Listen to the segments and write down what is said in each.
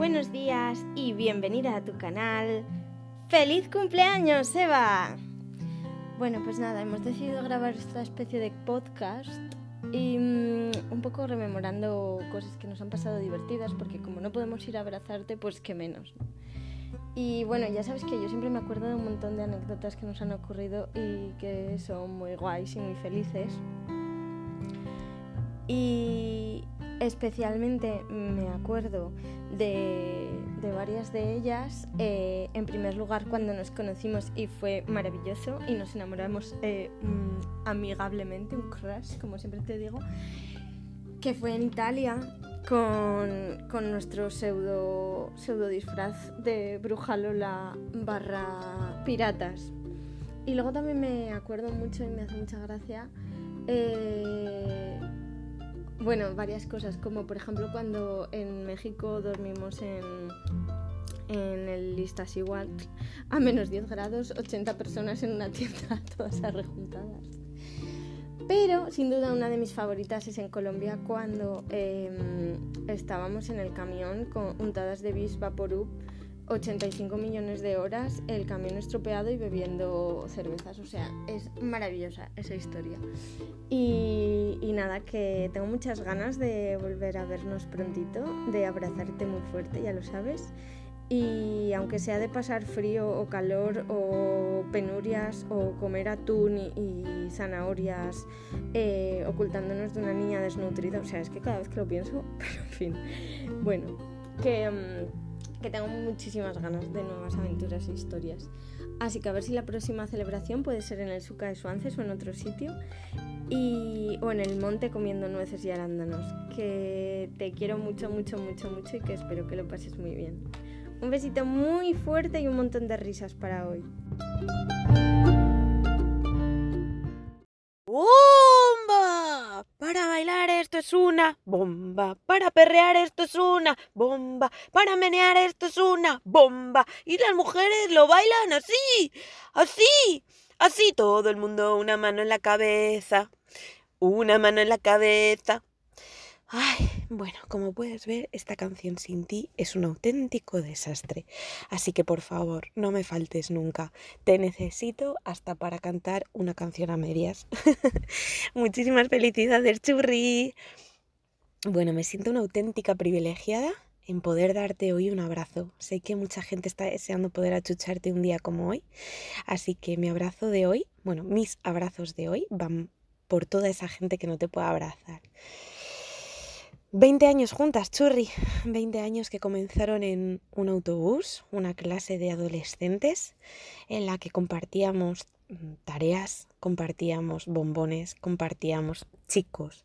buenos días y bienvenida a tu canal. ¡Feliz cumpleaños, Eva! Bueno, pues nada, hemos decidido grabar esta especie de podcast y mm, un poco rememorando cosas que nos han pasado divertidas, porque como no podemos ir a abrazarte, pues qué menos. Y bueno, ya sabes que yo siempre me acuerdo de un montón de anécdotas que nos han ocurrido y que son muy guays y muy felices. Y especialmente me acuerdo de, varias de ellas. Eh, en primer lugar, cuando nos conocimos y fue maravilloso y nos enamoramos eh, mm, amigablemente, un crush, como siempre te digo, que fue en Italia con, nuestro pseudo, pseudo disfraz de bruja Lola barra piratas. Y luego también me acuerdo mucho y me hace mucha gracia. Eh, bueno, varias cosas, como por ejemplo cuando en México dormimos en, en el Listas igual a menos 10 grados, 80 personas en una tienda, todas arrejuntadas. Pero sin duda una de mis favoritas es en Colombia cuando em, estábamos en el camión con untadas de bis Vaporub 85 millones de horas, el camión estropeado y bebiendo cervezas. O sea, es maravillosa esa historia. Y, nada, que tengo muchas ganas de volver a vernos prontito, de abrazarte muy fuerte, ya lo sabes. Y aunque sea de pasar frío o calor o penurias o comer atún y, zanahorias eh, ocultándonos de una niña desnutrida, o sea, es que cada vez que lo pienso, pero en fin, bueno, que... Mm, que tengo muchísimas ganas de nuevas aventuras e historias. Así que a ver si la próxima celebración puede ser en el Suca de Suances o en otro sitio. Y, o en el monte comiendo nueces y arándanos. Que te quiero mucho, mucho, mucho, mucho y que espero que lo pases muy bien. Un besito muy fuerte y un montón de risas para hoy. Para bailar esto es una bomba. Para perrear esto es una bomba. Para menear esto es una bomba. Y las mujeres lo bailan así. Así. Así todo el mundo. Una mano en la cabeza. Una mano en la cabeza. Ay, bueno, como puedes ver, esta canción sin ti es un auténtico desastre. Así que por favor, no me faltes nunca. Te necesito hasta para cantar una canción a medias. Muchísimas felicidades, churri. Bueno, me siento una auténtica privilegiada en poder darte hoy un abrazo. Sé que mucha gente está deseando poder achucharte un día como hoy, así que mi abrazo de hoy, bueno, mis abrazos de hoy van por toda esa gente que no te pueda abrazar. 20 años juntas, churri. 20 años que comenzaron en un autobús, una clase de adolescentes, en la que compartíamos tareas, compartíamos bombones, compartíamos chicos.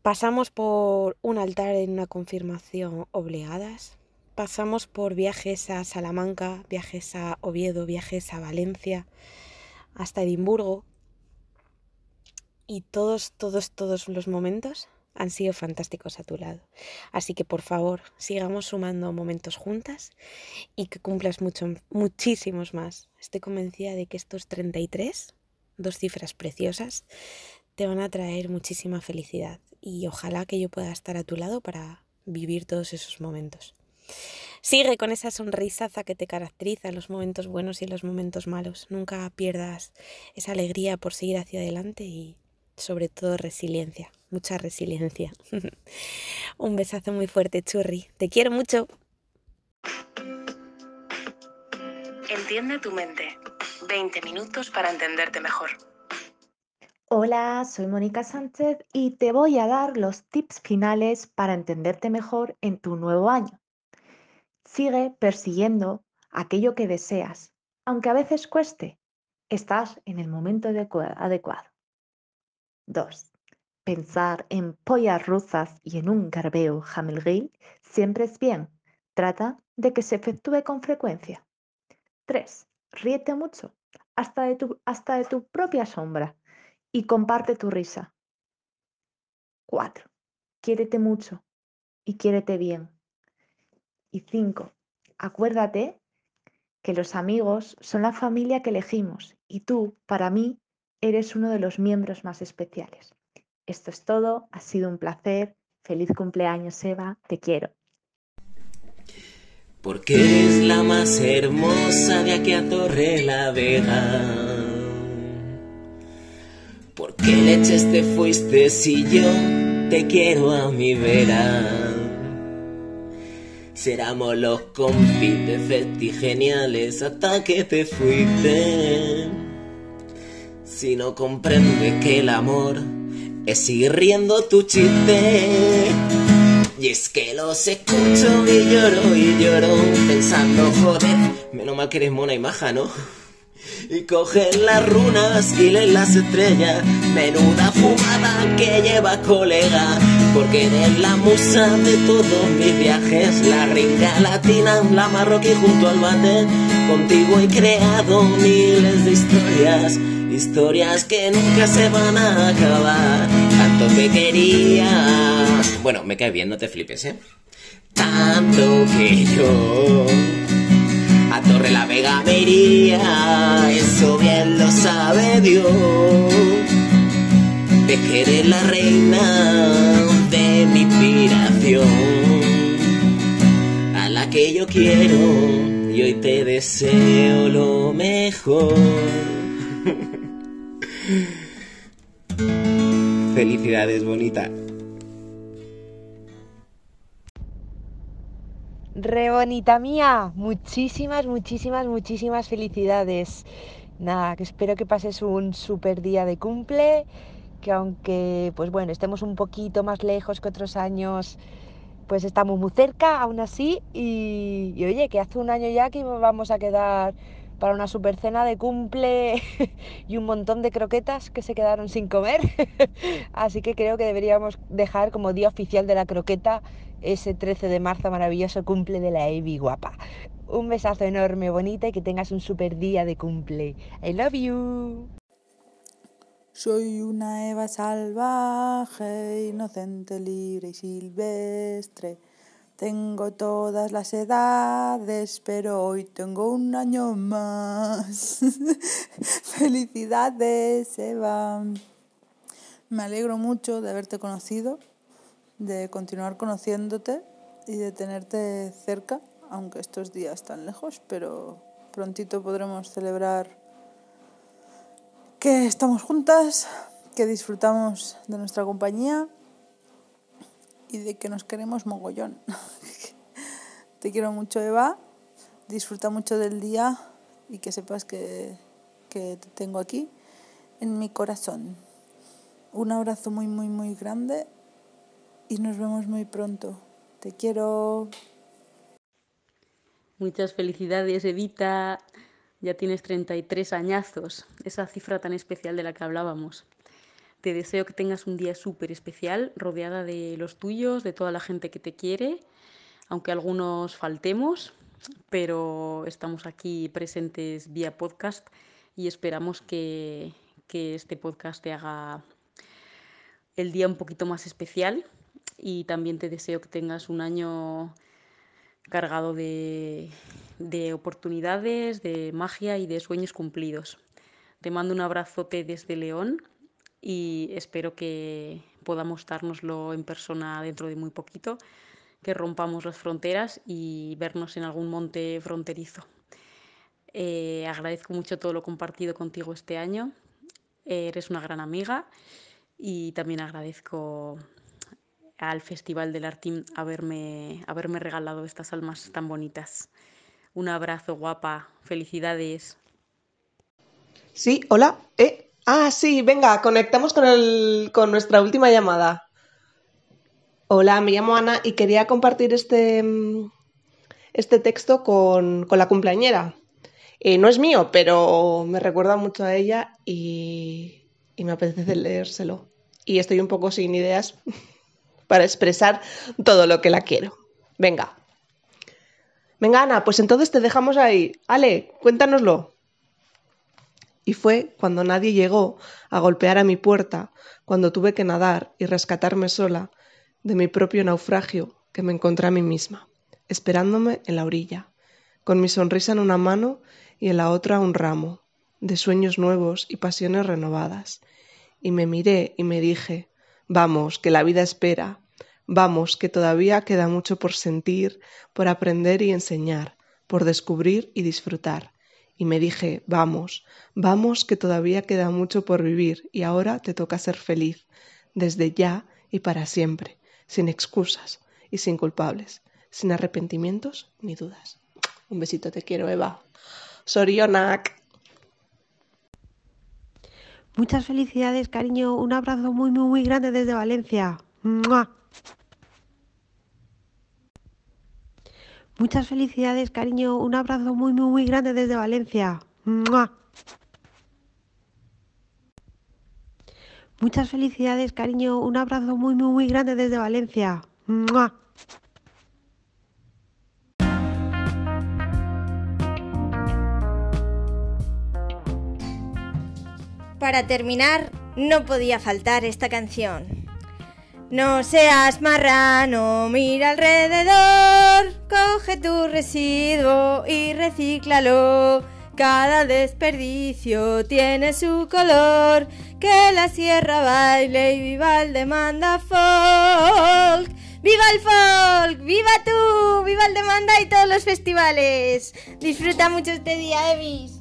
Pasamos por un altar en una confirmación obligadas. Pasamos por viajes a Salamanca, viajes a Oviedo, viajes a Valencia, hasta Edimburgo. Y todos, todos, todos los momentos han sido fantásticos a tu lado. Así que por favor, sigamos sumando momentos juntas y que cumplas mucho, muchísimos más. Estoy convencida de que estos 33, dos cifras preciosas, te van a traer muchísima felicidad y ojalá que yo pueda estar a tu lado para vivir todos esos momentos. Sigue con esa sonrisaza que te caracteriza en los momentos buenos y en los momentos malos. Nunca pierdas esa alegría por seguir hacia adelante y sobre todo resiliencia, mucha resiliencia. Un besazo muy fuerte, Churri. Te quiero mucho. Entiende tu mente. 20 minutos para entenderte mejor. Hola, soy Mónica Sánchez y te voy a dar los tips finales para entenderte mejor en tu nuevo año. Sigue persiguiendo aquello que deseas, aunque a veces cueste. Estás en el momento adecuado. 2. Pensar en pollas rusas y en un garbeo jamelgui siempre es bien. Trata de que se efectúe con frecuencia. 3. Ríete mucho, hasta de, tu, hasta de tu propia sombra, y comparte tu risa. 4. Quiérete mucho y quiérete bien. Y 5. Acuérdate que los amigos son la familia que elegimos y tú, para mí, Eres uno de los miembros más especiales. Esto es todo, ha sido un placer. Feliz cumpleaños, Eva, te quiero. porque eres la más hermosa de aquí a Torre la Vega. ¿Por qué leches te fuiste si yo te quiero a mi vera? Seramos los compis geniales hasta que te fuiste. Si no comprendes que el amor es seguir riendo tu chiste. Y es que los escucho y lloro y lloro pensando, joder, menos mal que eres mona y maja, ¿no? Y coges las runas y lees las estrellas, menuda fumada que lleva colega, porque eres la musa de todos mis viajes, la gringa latina, la marroquí junto al bate, contigo he creado miles de historias Historias que nunca se van a acabar. Tanto que quería. Bueno, me cae bien, no te flipes, ¿eh? Tanto que yo. A Torre la Vega me iría. Eso bien lo sabe Dios. De que eres la reina de mi inspiración. A la que yo quiero. Y hoy te deseo lo mejor. Felicidades, bonita. Re bonita mía, muchísimas, muchísimas, muchísimas felicidades. Nada, que espero que pases un super día de cumple, que aunque, pues bueno, estemos un poquito más lejos que otros años, pues estamos muy cerca aún así. Y, y oye, que hace un año ya que vamos a quedar para una super cena de cumple y un montón de croquetas que se quedaron sin comer. Así que creo que deberíamos dejar como día oficial de la croqueta ese 13 de marzo maravilloso cumple de la Evi guapa. Un besazo enorme, bonita y que tengas un super día de cumple. I love you. Soy una Eva salvaje, inocente, libre y silvestre. Tengo todas las edades, pero hoy tengo un año más. Felicidades, Eva. Me alegro mucho de haberte conocido, de continuar conociéndote y de tenerte cerca, aunque estos días están lejos, pero prontito podremos celebrar que estamos juntas, que disfrutamos de nuestra compañía y de que nos queremos mogollón. Te quiero mucho, Eva. Disfruta mucho del día y que sepas que, que te tengo aquí en mi corazón. Un abrazo muy, muy, muy grande y nos vemos muy pronto. Te quiero. Muchas felicidades, Evita. Ya tienes 33 añazos, esa cifra tan especial de la que hablábamos. Te deseo que tengas un día súper especial, rodeada de los tuyos, de toda la gente que te quiere, aunque algunos faltemos, pero estamos aquí presentes vía podcast y esperamos que, este podcast te haga el día un poquito más especial y también te deseo que tengas un año cargado de, de, oportunidades, de magia y de sueños cumplidos. Te mando un abrazote desde León y espero que podamos dárnoslo en persona dentro de muy poquito, que rompamos las fronteras y vernos en algún monte fronterizo. Eh, agradezco mucho todo lo compartido contigo este año. eres una gran amiga y también agradezco al Festival del Artín haberme, haberme regalado estas almas tan bonitas. Un abrazo guapa, felicidades. Sí, hola, ¿eh? Ah, sí, venga, conectamos con, el, con nuestra última llamada. Hola, me llamo Ana y quería compartir este, este texto con, la cumpleañera. Eh, no es mío, pero me recuerda mucho a ella y, y me apetece leérselo. Y estoy un poco sin ideas para expresar todo lo que la quiero. Venga. Venga, Ana, pues entonces te dejamos ahí. Ale, cuéntanoslo. Y fue cuando nadie llegó a golpear a mi puerta, cuando tuve que nadar y rescatarme sola de mi propio naufragio, que me encontré a mí misma, esperándome en la orilla, con mi sonrisa en una mano y en la otra un ramo, de sueños nuevos y pasiones renovadas. Y me miré y me dije, vamos, que la vida espera, Vamos, que todavía queda mucho por sentir, por aprender y enseñar, por descubrir y disfrutar. Y me dije, vamos, vamos, que todavía queda mucho por vivir y ahora te toca ser feliz, desde ya y para siempre, sin excusas y sin culpables, sin arrepentimientos ni dudas. Un besito, te quiero, Eva. Sorionak. Muchas felicidades, cariño. Un abrazo muy, muy, muy grande desde Valencia. ¡Mua! Muchas felicidades, cariño. Un abrazo muy, muy, muy grande desde Valencia. ¡Mua! Muchas felicidades, cariño. Un abrazo muy, muy, muy grande desde Valencia. ¡Mua! Para terminar, no podía faltar esta canción. No seas marrano, mira alrededor, coge tu residuo y recíclalo. Cada desperdicio tiene su color, que la sierra baile y viva el demanda folk. ¡Viva el folk! ¡Viva tú! ¡Viva el demanda y todos los festivales! Disfruta mucho este día, Evis.